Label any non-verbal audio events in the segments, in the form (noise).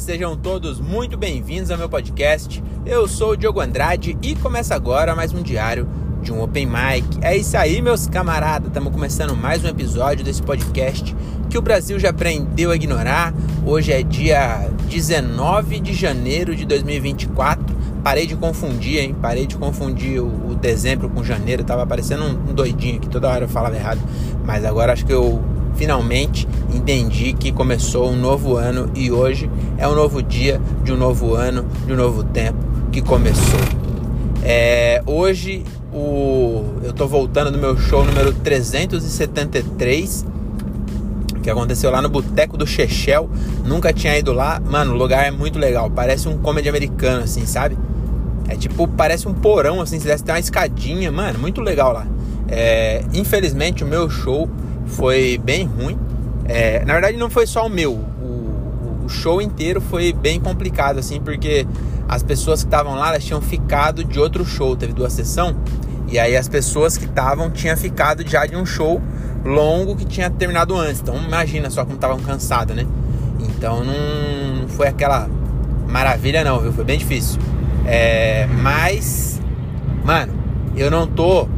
sejam todos muito bem-vindos ao meu podcast. Eu sou o Diogo Andrade e começa agora mais um diário de um Open Mic. É isso aí, meus camaradas, estamos começando mais um episódio desse podcast que o Brasil já aprendeu a ignorar. Hoje é dia 19 de janeiro de 2024. Parei de confundir, hein? Parei de confundir o, o dezembro com janeiro. Tava parecendo um, um doidinho aqui, toda hora eu falava errado. Mas agora acho que eu finalmente entendi que começou um novo ano e hoje é um novo dia de um novo ano, de um novo tempo que começou. É, hoje o, eu tô voltando do meu show número 373 que aconteceu lá no Boteco do Chechel. Nunca tinha ido lá. Mano, o lugar é muito legal. Parece um comedy americano, assim, sabe? É tipo, parece um porão, assim, se desse uma escadinha. Mano, muito legal lá. É, infelizmente, o meu show foi bem ruim. É, na verdade, não foi só o meu. O, o, show inteiro foi bem complicado, assim, porque as pessoas que estavam lá, elas tinham ficado de outro show. Teve duas sessões. E aí as pessoas que estavam tinham ficado já de um show longo que tinha terminado antes. Então imagina só como estavam cansadas, né? Então não foi aquela maravilha não, viu? Foi bem difícil. É, mas, mano, eu não tô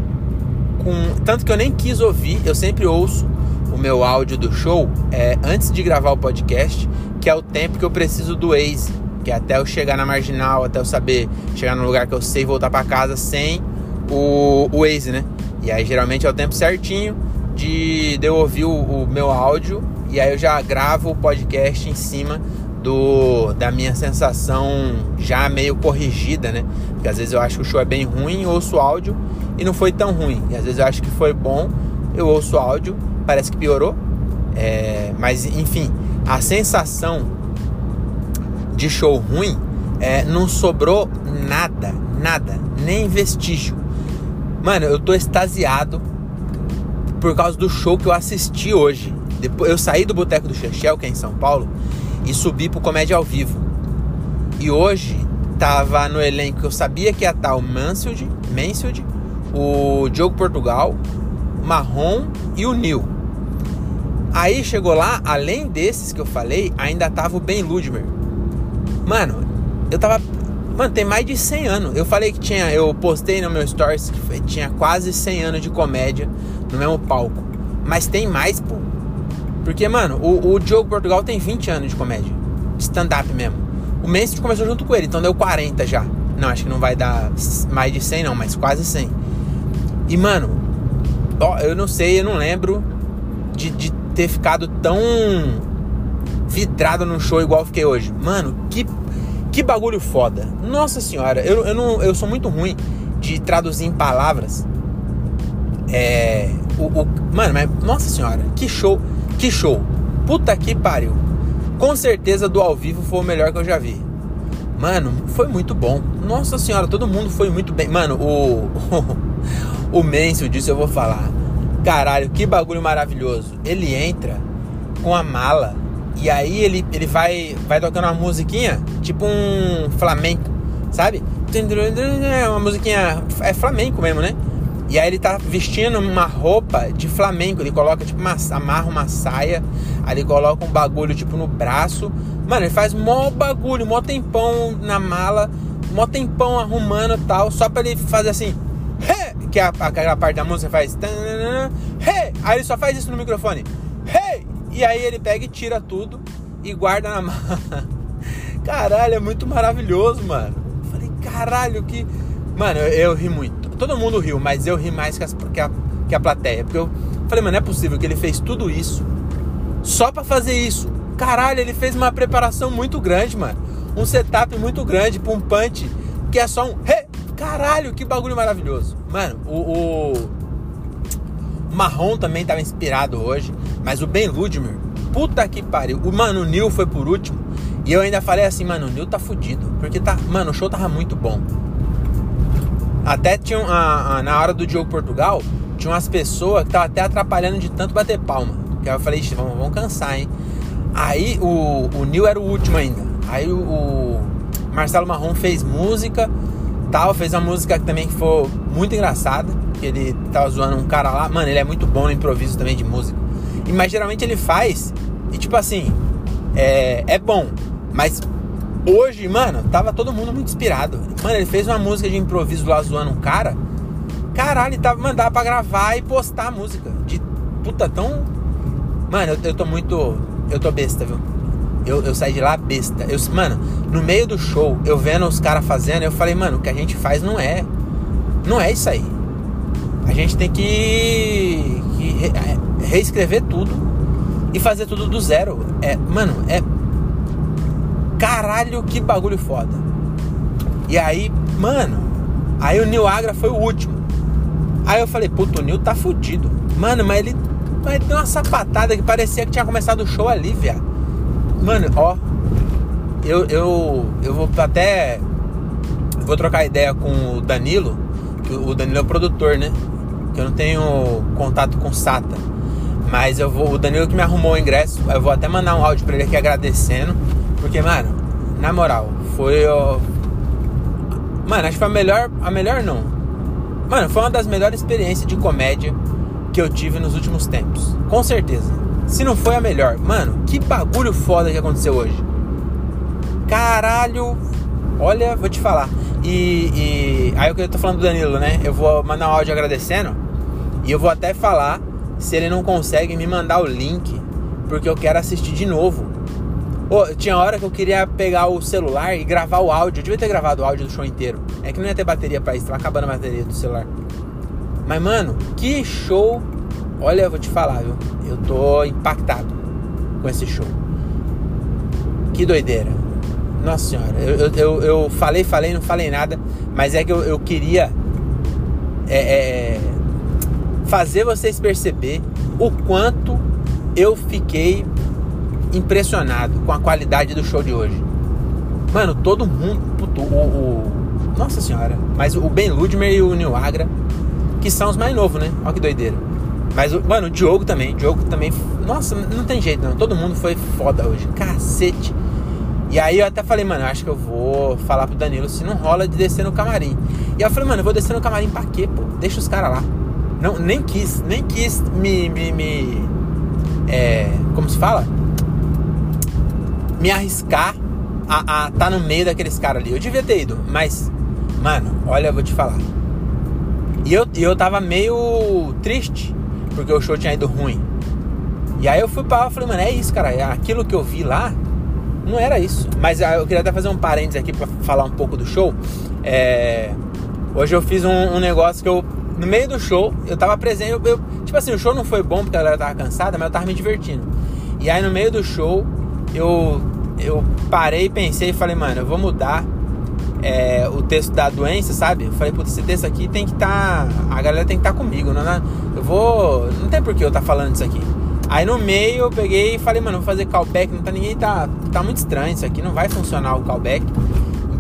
com. Tanto que eu nem quis ouvir, eu sempre ouço o meu áudio do show é, antes de gravar o podcast, que é o tempo que eu preciso do Waze, que é até eu chegar na marginal, até eu saber chegar no lugar que eu sei voltar para casa sem o, o Waze, né? E aí geralmente é o tempo certinho de, de eu ouvir o, o meu áudio e aí eu já gravo o podcast em cima do, da minha sensação já meio corrigida, né? Porque às vezes eu acho que o show é bem ruim, ouço o áudio e não foi tão ruim. E às vezes eu acho que foi bom, eu ouço o áudio, parece que piorou. É, mas enfim, a sensação de show ruim é, não sobrou nada, nada, nem vestígio. Mano, eu tô extasiado por causa do show que eu assisti hoje. Depois, eu saí do Boteco do Chechel, que é em São Paulo, e subi pro Comédia ao Vivo. E hoje tava no elenco, eu sabia que ia estar o Mansfield, Mansfield o Diogo Portugal, Marrom e o Nil. Aí chegou lá, além desses que eu falei, ainda tava o Ben Ludmer. Mano, eu tava. Mano, tem mais de 100 anos. Eu falei que tinha. Eu postei no meu stories que tinha quase 100 anos de comédia no mesmo palco. Mas tem mais, pô. Porque, mano, o, o Diogo Portugal tem 20 anos de comédia. Stand-up mesmo. O Messi começou junto com ele, então deu 40 já. Não, acho que não vai dar mais de 100 não, mas quase 100. E, mano, ó, eu não sei, eu não lembro de, de ter ficado tão vidrado num show igual fiquei hoje. Mano, que, que bagulho foda. Nossa senhora, eu, eu, não, eu sou muito ruim de traduzir em palavras. É. O, o, mano, mas. Nossa senhora, que show. Que show. Puta que pariu. Com certeza do ao vivo foi o melhor que eu já vi. Mano, foi muito bom. Nossa senhora, todo mundo foi muito bem. Mano, o. (laughs) O Mencio disso eu vou falar. Caralho, que bagulho maravilhoso. Ele entra com a mala e aí ele, ele vai, vai tocando uma musiquinha, tipo um flamenco, sabe? Uma musiquinha. É flamenco mesmo, né? E aí ele tá vestindo uma roupa de flamenco. Ele coloca, tipo, uma, amarra uma saia. Aí ele coloca um bagulho, tipo, no braço. Mano, ele faz mó bagulho, mó tempão na mala. Mó tempão arrumando tal. Só pra ele fazer assim que a, aquela parte da música faz. Hey! Aí ele só faz isso no microfone. Hey! E aí ele pega e tira tudo e guarda na (laughs) mala. Caralho, é muito maravilhoso, mano. Falei, caralho, que. Mano, eu, eu, ri muito. Todo mundo riu, mas eu ri mais que, as, que, a, que a plateia. Porque eu falei, mano, não é possível que ele fez tudo isso só para fazer isso. Caralho, ele fez uma preparação muito grande, mano. Um setup muito grande pra um punch que é só um. Hey! Caralho, que bagulho maravilhoso. Mano, o, o Marrom também tava inspirado hoje, mas o Ben Ludmer, puta que pariu. O Mano Nil foi por último. E eu ainda falei assim, mano, o Nil tá fudido. Porque tá. Mano, o show tava muito bom. Até tinha na hora do Diogo Portugal, tinha umas pessoas que tava até atrapalhando de tanto bater palma. Que eu falei, vamos, vamos cansar, hein? Aí o, o Nil era o último ainda. Aí o, o Marcelo Marrom fez música tal. Fez uma música também que foi muito engraçada. Que ele tava zoando um cara lá. Mano, ele é muito bom no improviso também de música. E, mas geralmente ele faz. E tipo assim, é, é bom. Mas hoje, mano, tava todo mundo muito inspirado. Mano, ele fez uma música de improviso lá zoando um cara. Caralho, ele tava mandando pra gravar e postar a música. De puta tão. Mano, eu, eu tô muito. Eu tô besta, viu? Eu, eu saí de lá besta. Eu, mano, no meio do show, eu vendo os caras fazendo, eu falei, mano, o que a gente faz não é. Não é isso aí. A gente tem que, que re, é, reescrever tudo e fazer tudo do zero. É, mano, é. Caralho, que bagulho foda. E aí, mano, aí o Nil Agra foi o último. Aí eu falei, puto, o Nil tá fudido. Mano, mas ele, mas ele deu uma sapatada que parecia que tinha começado o show ali, viado. Mano, ó. Eu, eu, eu vou até. Vou trocar ideia com o Danilo. Que o Danilo é o produtor, né? Eu não tenho contato com o Sata. Mas eu vou. O Danilo que me arrumou o ingresso. Eu vou até mandar um áudio pra ele aqui agradecendo. Porque, mano, na moral, foi. Ó, mano, acho que foi a melhor. A melhor não. Mano, foi uma das melhores experiências de comédia que eu tive nos últimos tempos. Com certeza. Se não foi a melhor. Mano, que bagulho foda que aconteceu hoje. Caralho. Olha, vou te falar. E, e aí eu tô falando do Danilo, né? Eu vou mandar um áudio agradecendo. E eu vou até falar se ele não consegue me mandar o link. Porque eu quero assistir de novo. Oh, tinha hora que eu queria pegar o celular e gravar o áudio. Eu devia ter gravado o áudio do show inteiro. É que não ia ter bateria pra isso, tava acabando a bateria do celular. Mas, mano, que show. Olha, eu vou te falar, viu? Eu tô impactado com esse show. Que doideira. Nossa senhora, eu, eu, eu falei, falei, não falei nada, mas é que eu, eu queria é, é, fazer vocês perceber o quanto eu fiquei impressionado com a qualidade do show de hoje. Mano, todo mundo. Puto, o, o, nossa senhora. Mas o Ben Ludmer e o Neil Agra, que são os mais novos, né? Olha que doideira. Mas, mano, o Diogo também. O Diogo também. Nossa, não tem jeito, não. Todo mundo foi foda hoje. Cacete. E aí eu até falei, mano, acho que eu vou falar pro Danilo se não rola de descer no camarim. E eu falei, mano, eu vou descer no camarim pra quê, pô? Deixa os caras lá. Não, nem quis, nem quis me. me, me é, como se fala? Me arriscar a estar tá no meio daqueles caras ali. Eu devia ter ido, mas, mano, olha, eu vou te falar. E eu, eu tava meio triste porque o show tinha ido ruim. E aí eu fui pra lá e falei, mano, é isso, cara. Aquilo que eu vi lá não era isso. Mas ah, eu queria até fazer um parênteses aqui pra falar um pouco do show. É... Hoje eu fiz um, um, negócio que eu. No meio do show, eu tava presente. Eu, eu, tipo assim, o show não foi bom porque a galera tava cansada, mas eu tava me divertindo. E aí no meio do show, eu, eu parei, pensei e falei, mano, eu vou mudar é, o texto da doença, sabe? Eu falei, putz, esse texto aqui tem que estar. Tá, a galera tem que estar tá comigo, não, não, eu vou. Não tem por que eu estar tá falando isso aqui. Aí no meio eu peguei e falei, mano, vou fazer callback, não tá ninguém tá. Tá muito estranho isso aqui, não vai funcionar o callback.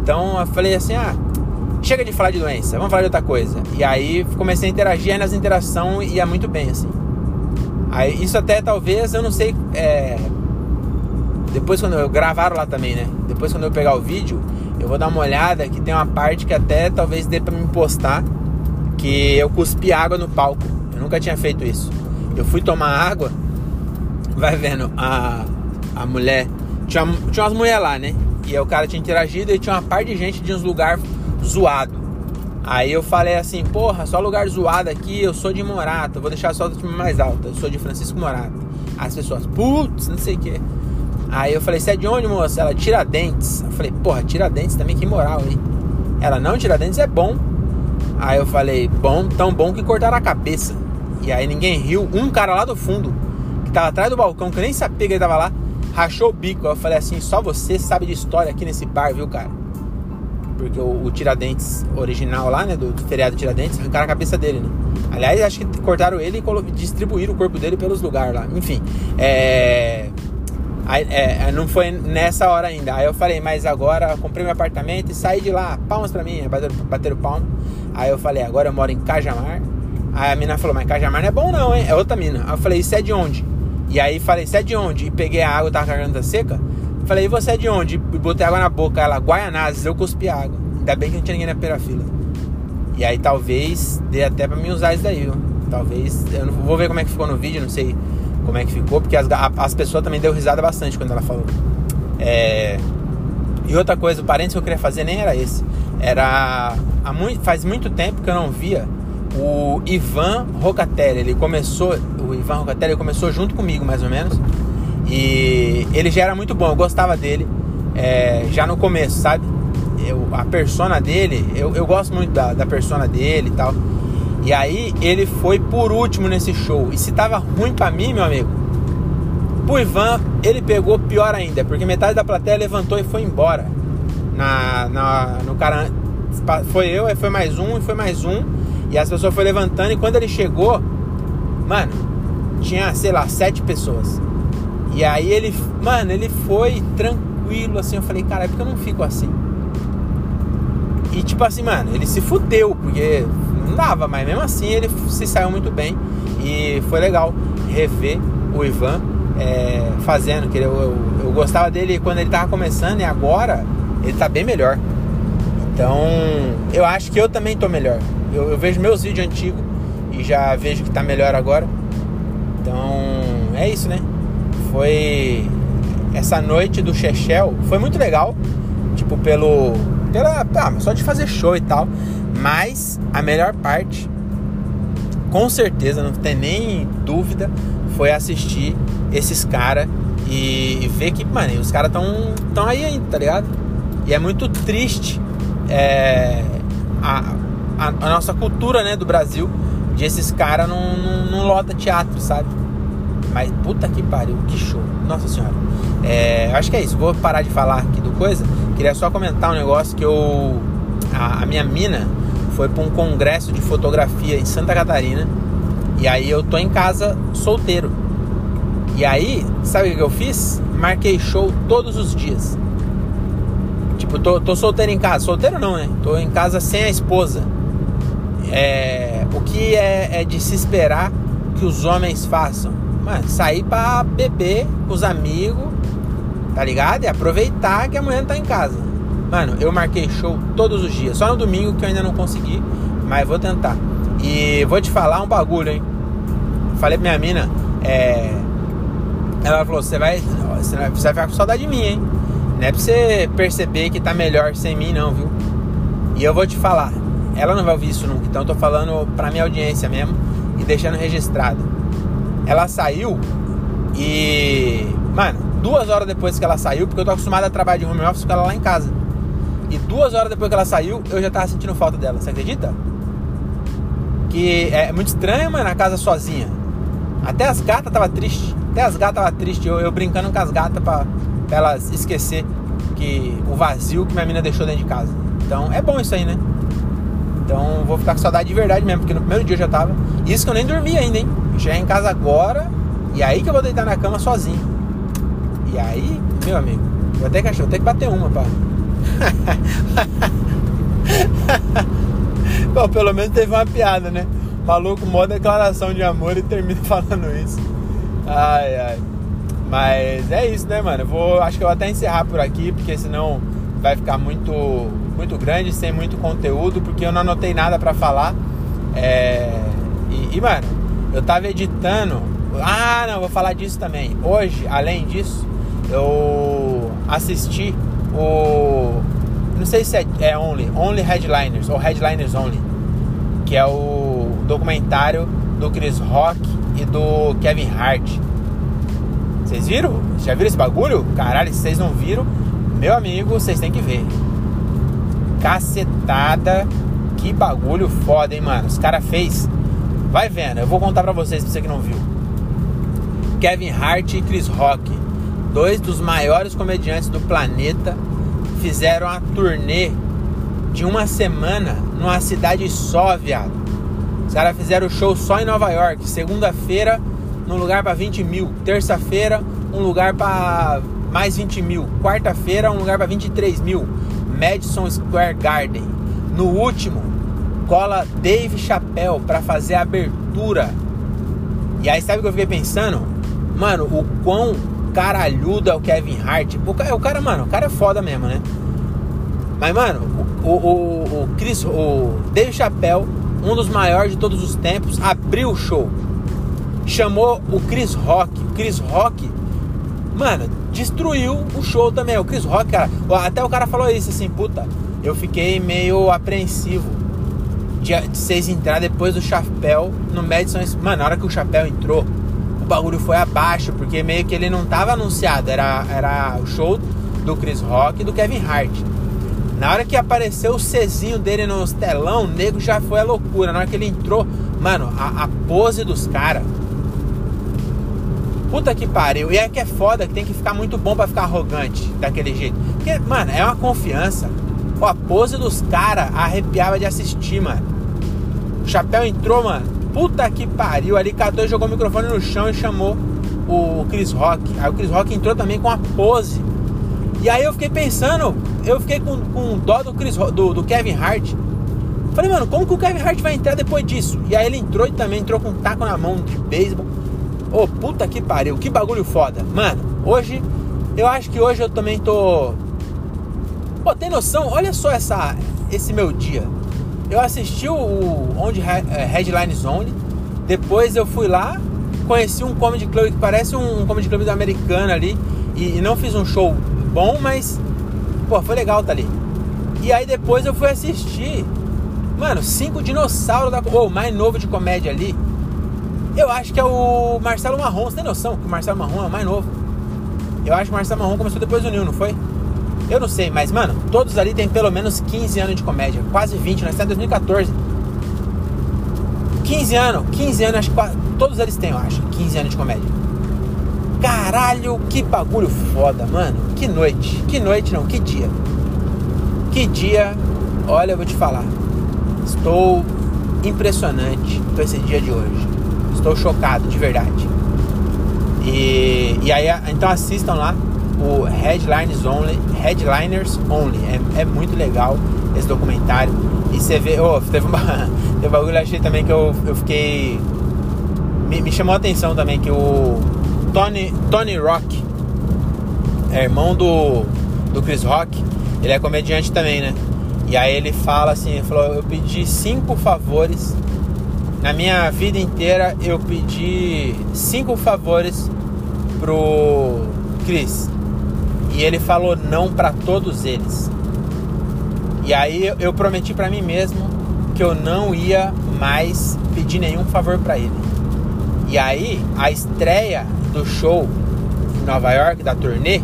Então eu falei assim, ah, chega de falar de doença, vamos falar de outra coisa. E aí comecei a interagir, aí nas interações ia muito bem, assim. Aí isso até talvez, eu não sei. É... Depois quando eu gravaram lá também, né? Depois quando eu pegar o vídeo, eu vou dar uma olhada que tem uma parte que até talvez dê pra me postar que eu cuspi água no palco. Eu nunca tinha feito isso. Eu fui tomar água, vai vendo, a, a mulher. Tinha, tinha umas mulheres lá, né? E o cara tinha interagido e tinha uma parte de gente de uns lugares zoado. Aí eu falei assim, porra, só lugar zoado aqui, eu sou de Morata, vou deixar só do time mais alto, eu sou de Francisco Morata. As pessoas, putz, não sei o que. Aí eu falei, você é de onde, moça? Ela, Tiradentes. Eu falei, porra, Tiradentes também, que moral, hein? Ela, não, Tiradentes é bom. Aí eu falei, bom, tão bom que cortaram a cabeça. E aí ninguém riu. Um cara lá do fundo, que tava atrás do balcão, que eu nem sabia que ele tava lá, rachou o bico. Eu falei assim, só você sabe de história aqui nesse bar, viu, cara? Porque o, o Tiradentes original lá, né, do, do feriado Tiradentes, arrancaram a cabeça dele, né? Aliás, acho que cortaram ele e distribuíram o corpo dele pelos lugares lá. Enfim, é... Aí, é, não foi nessa hora ainda. Aí eu falei, mas agora comprei meu apartamento e saí de lá. Palmas pra mim, bateram, bateram palma. Aí eu falei, agora eu moro em Cajamar. Aí a mina falou, mas Cajamar não é bom não, hein? É outra mina. Aí eu falei, isso é de onde? E aí falei, você é de onde? E peguei a água, tava com a garganta seca. Falei, e você é de onde? E botei água na boca. Ela, Guaianazes, eu cuspi água. Ainda bem que não tinha ninguém na primeira fila. E aí talvez dê até pra mim usar isso daí, viu? Talvez, eu não vou ver como é que ficou no vídeo, não sei como é que ficou, porque as, as pessoas também deu risada bastante quando ela falou. É, E outra coisa, o parênteses que eu queria fazer nem era esse. Era. Há muito, faz muito tempo que eu não via o Ivan Rocatelli. Ele começou. O Ivan Rocatelli começou junto comigo, mais ou menos. E ele já era muito bom, eu gostava dele. É, já no começo, sabe? Eu, a persona dele, eu, eu gosto muito da, da persona dele e tal. E aí ele foi por último nesse show. E se tava ruim pra mim, meu amigo, pro Ivan ele pegou pior ainda, porque metade da plateia levantou e foi embora. Na, na, no cara. Foi eu, aí foi mais um, e foi mais um. E as pessoas foram levantando. E quando ele chegou, mano, tinha, sei lá, sete pessoas. E aí ele, mano, ele foi tranquilo assim. Eu falei, cara, é porque eu não fico assim. E tipo assim, mano, ele se fudeu, porque não dava, mas mesmo assim ele se saiu muito bem. E foi legal rever o Ivan é, fazendo. Que eu, eu, eu, gostava dele quando ele tava começando e agora ele tá bem melhor. Então eu acho que eu também tô melhor. Eu, eu vejo meus vídeos antigos e já vejo que tá melhor agora. Então é isso, né? Foi essa noite do Chechel, foi muito legal. Tipo, pelo. Pela, ah, só de fazer show e tal. Mas a melhor parte, com certeza, não tem nem dúvida, foi assistir esses caras e, e, ver que, mano, os caras estão tão aí ainda, tá ligado? E é muito triste é, a, a, a, nossa cultura, né, do Brasil, de esses caras não, não, não lota teatro, sabe? Mas puta que pariu, que show. Nossa senhora. É, acho que é isso. Vou parar de falar aqui do coisa. Queria só comentar um negócio que eu. A, a minha mina foi para um congresso de fotografia em Santa Catarina. E aí eu tô em casa solteiro. E aí, sabe o que eu fiz? Marquei show todos os dias. Tipo, tô, tô solteiro em casa. Solteiro não, né? Tô em casa sem a esposa. É, o que é, é de se esperar que os homens façam? Mano, sair pra beber com os amigos, tá ligado? E aproveitar que a mulher não tá em casa. Mano, eu marquei show todos os dias. Só no domingo que eu ainda não consegui, mas vou tentar. E vou te falar um bagulho, hein? Falei pra minha mina, é, ela falou: você vai, você vai ficar com saudade de mim, hein? Não é pra você perceber que tá melhor sem mim, não, viu? E eu vou te falar: ela não vai ouvir isso nunca, então eu tô falando pra minha audiência mesmo e deixando registrado. Ela saiu e. Mano, duas horas depois que ela saiu, porque eu tô acostumado a trabalhar de home office com ela lá em casa. E duas horas depois que ela saiu, eu já tava sentindo falta dela, você acredita? Que é muito estranho, mano, na casa sozinha. Até as gatas tava triste. Até as gatas tava triste. Eu, eu brincando com as gatas pra, pra, elas esquecer que o vazio que minha menina deixou dentro de casa. Então é bom isso aí, né? Então vou ficar com saudade de verdade mesmo, porque no primeiro dia eu já tava. Isso que eu nem dormi ainda, hein? Eu cheguei em casa agora e aí que eu vou deitar na cama sozinho. E aí, meu amigo, vou ter que achar, vou ter que bater uma, pá. (laughs) Bom, pelo menos teve uma piada, né? maluco, mó declaração de amor e termina (laughs) falando isso. Ai, ai. Mas é isso, né, mano? Eu vou, acho que eu vou até encerrar por aqui, porque senão vai ficar muito, muito grande, sem muito conteúdo, porque eu não anotei nada para falar. É... E, e, mano, eu tava editando. Ah, não, vou falar disso também. Hoje, além disso, eu assisti o. Não sei se é, é Only, Only Headliners, ou Headliners Only, que é o documentário do Chris Rock e do Kevin Hart. Vocês viram? Já viram esse bagulho? Caralho, se vocês não viram, meu amigo, vocês têm que ver. Cacetada, que bagulho foda, hein, mano? Os cara fez. Vai vendo, eu vou contar pra vocês, pra você que não viu. Kevin Hart e Chris Rock, dois dos maiores comediantes do planeta, fizeram a turnê de uma semana numa cidade só, viado. Os caras fizeram o show só em Nova York. Segunda-feira, num lugar para 20 mil. Terça-feira, um lugar para mais 20 mil. Quarta-feira, um lugar para 23 mil. Madison Square Garden. No último, cola Dave Chappelle para fazer a abertura. E aí, sabe o que eu fiquei pensando? Mano, o quão caralhudo é o Kevin Hart. O, o cara, mano, o cara é foda mesmo, né? Mas, mano, o, o, o Chris, o Dave Chappelle um dos maiores de todos os tempos, abriu o show. Chamou o Chris Rock. O Chris Rock mano, destruiu o show também. O Chris Rock, cara, até o cara falou isso assim, puta, eu fiquei meio apreensivo de, de vocês entrar depois do chapéu no Madison. Mano, na hora que o chapéu entrou, bagulho foi abaixo, porque meio que ele não tava anunciado, era, era o show do Chris Rock e do Kevin Hart. Na hora que apareceu o Czinho dele no telão, o nego já foi a loucura. Na hora que ele entrou, mano, a, a pose dos caras. Puta que pariu. E é que é foda que tem que ficar muito bom para ficar arrogante daquele jeito. Porque, mano, é uma confiança. Pô, a pose dos caras arrepiava de assistir, mano. O chapéu entrou, mano. Puta que pariu. Ali catou e jogou o microfone no chão e chamou o Chris Rock. Aí o Chris Rock entrou também com a pose. E aí eu fiquei pensando, eu fiquei com, com dó do, Chris, do, do Kevin Hart. Falei, mano, como que o Kevin Hart vai entrar depois disso? E aí ele entrou e também entrou com um taco na mão de beisebol. Ô, oh, puta que pariu, que bagulho foda. Mano, hoje, eu acho que hoje eu também tô. Pô, tem noção? Olha só essa, esse meu dia. Eu assisti o Onde é, Headlines Only. Depois eu fui lá, conheci um comedy club que parece um comedy club americano ali. E, e não fiz um show bom, mas pô, foi legal tá ali. E aí depois eu fui assistir, mano, cinco dinossauros da, ou oh, mais novo de comédia ali. Eu acho que é o Marcelo Marrom. Você tem noção que o Marcelo Marrom é o mais novo? Eu acho que o Marcelo Marrom começou depois do Nil, não foi? Eu não sei, mas mano, todos ali têm pelo menos 15 anos de comédia, quase 20, nós estamos em 2014. 15 anos, 15 anos, acho que todos eles têm, eu acho, 15 anos de comédia. Caralho, que bagulho foda, mano. Que noite. Que noite não, que dia. Que dia. Olha, eu vou te falar. Estou impressionante com esse dia de hoje. Estou chocado, de verdade. E, e aí, então assistam lá o Headliners Only. Headliners Only. É, é muito legal esse documentário. E você vê. Oh, teve, uma, (laughs) teve um bagulho achei também que eu, eu fiquei. Me, me chamou a atenção também que o Tony, Tony Rock, é irmão do, do Chris Rock, ele é comediante também, né? E aí ele fala assim, ele falou, eu pedi cinco favores. Na minha vida inteira eu pedi cinco favores pro Chris. E ele falou não para todos eles. E aí eu prometi para mim mesmo que eu não ia mais pedir nenhum favor para ele. E aí a estreia do show em Nova York, da turnê,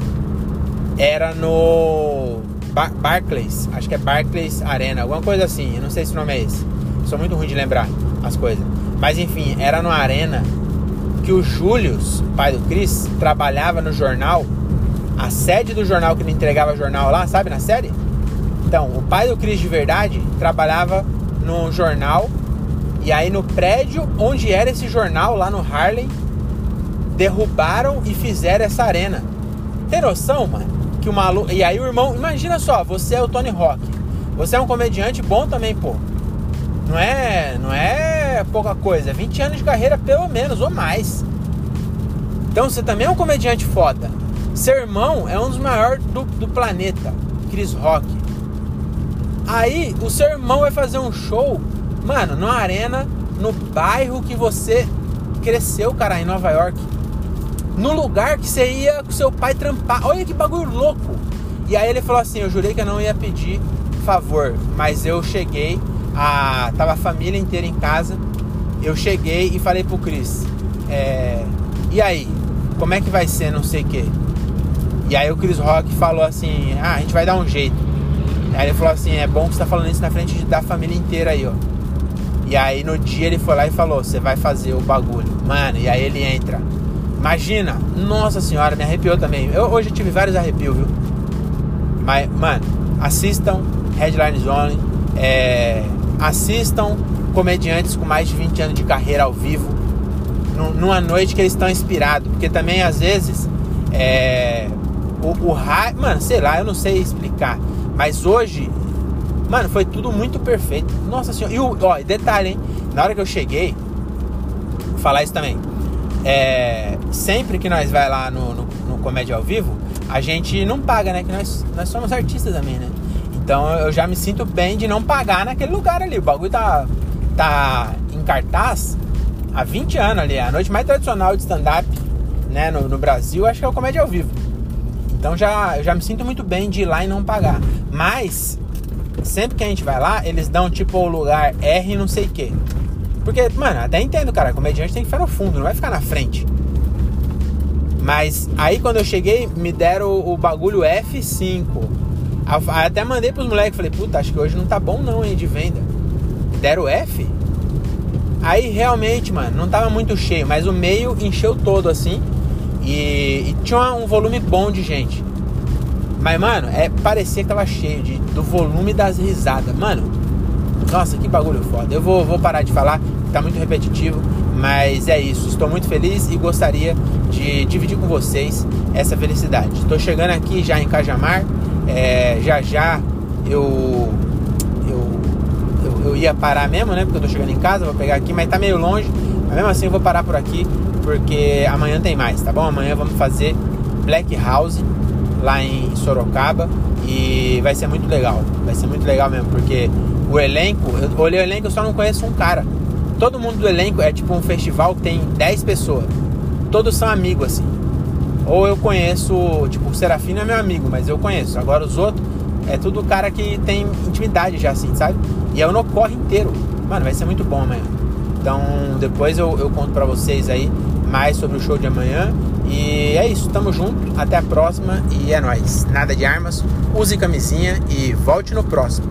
era no Bar Barclays, acho que é Barclays Arena, alguma coisa assim, eu não sei se o nome é esse. Sou muito ruim de lembrar as coisas. Mas enfim, era no Arena que o Julius, pai do Chris, trabalhava no jornal, a sede do jornal que ele entregava jornal lá, sabe, na série? Então, o pai do Chris de verdade trabalhava no jornal e aí no prédio onde era esse jornal lá no Harlem, derrubaram e fizeram essa arena. Tem noção, mano? Que o maluco. E aí o irmão, imagina só, você é o Tony Rock. Você é um comediante bom também, pô. Não é, não é pouca coisa, 20 anos de carreira pelo menos ou mais. Então você também é um comediante foda. Seu irmão é um dos maiores do, do planeta, Chris Rock. Aí o seu irmão vai fazer um show, mano, numa arena, no bairro que você cresceu, cara, em Nova York no lugar que você ia com seu pai trampar. Olha que bagulho louco. E aí ele falou assim: Eu jurei que eu não ia pedir favor, mas eu cheguei, a, tava a família inteira em casa. Eu cheguei e falei pro Cris: é, E aí, como é que vai ser? Não sei o que. E aí o Chris Rock falou assim: Ah, a gente vai dar um jeito. Aí ele falou assim: É bom que você tá falando isso na frente da família inteira aí, ó. E aí no dia ele foi lá e falou: Você vai fazer o bagulho, mano. E aí ele entra Imagina, nossa senhora, me arrepiou também. Eu, hoje eu tive vários arrepios, viu? Mas, mano, assistam Headlines Only. É, assistam comediantes com mais de 20 anos de carreira ao vivo. Numa noite que eles estão inspirados. Porque também, às vezes, é, o, o Mano, sei lá, eu não sei explicar. Mas hoje, mano, foi tudo muito perfeito. Nossa senhora. E o, ó, detalhe, hein? Na hora que eu cheguei, vou falar isso também é, sempre que nós vai lá no, no, no, Comédia ao Vivo, a gente não paga, né? Que nós, nós somos artistas também, né? Então eu já me sinto bem de não pagar naquele lugar ali. O bagulho tá, tá em cartaz há 20 anos ali. A noite mais tradicional de stand-up né, no, no Brasil, acho que é o Comédia ao Vivo. Então já, já me sinto muito bem de ir lá e não pagar. Mas, sempre que a gente vai lá, eles dão tipo o lugar R não sei o quê. Porque, mano, até entendo, cara, comediante tem que ficar no fundo, não vai ficar na frente. Mas aí quando eu cheguei, me deram o, o bagulho F5. Aí até mandei pros moleques, falei, puta, acho que hoje não tá bom não, hein, de venda. Me deram F? Aí realmente, mano, não tava muito cheio, mas o meio encheu todo assim. E, e tinha um volume bom de gente. Mas, mano, é, parecia que tava cheio de, do volume das risadas. Mano, nossa, que bagulho foda. Eu vou, vou parar de falar, tá muito repetitivo. Mas é isso, estou muito feliz e gostaria de dividir com vocês essa felicidade. Estou chegando aqui já em Cajamar, é, já já eu, eu, eu, ia parar mesmo, né? Porque eu tô chegando em casa, vou pegar aqui, mas tá meio longe. Mas mesmo assim eu vou parar por aqui, porque amanhã tem mais, tá bom? Amanhã vamos fazer Black House lá em Sorocaba e vai ser muito legal. Vai ser muito legal mesmo, porque o elenco, eu olhei o elenco, eu só não conheço um cara. Todo mundo do elenco é tipo um festival que tem 10 pessoas. Todos são amigos assim. Ou eu conheço, tipo, o Serafino é meu amigo, mas eu conheço. Agora os outros é tudo cara que tem intimidade já assim, sabe? E é o no corre inteiro. Mano, vai ser muito bom amanhã. Então depois eu, eu conto pra vocês aí mais sobre o show de amanhã. E é isso, tamo junto, até a próxima e é nóis. Nada de armas, use camisinha e volte no próximo.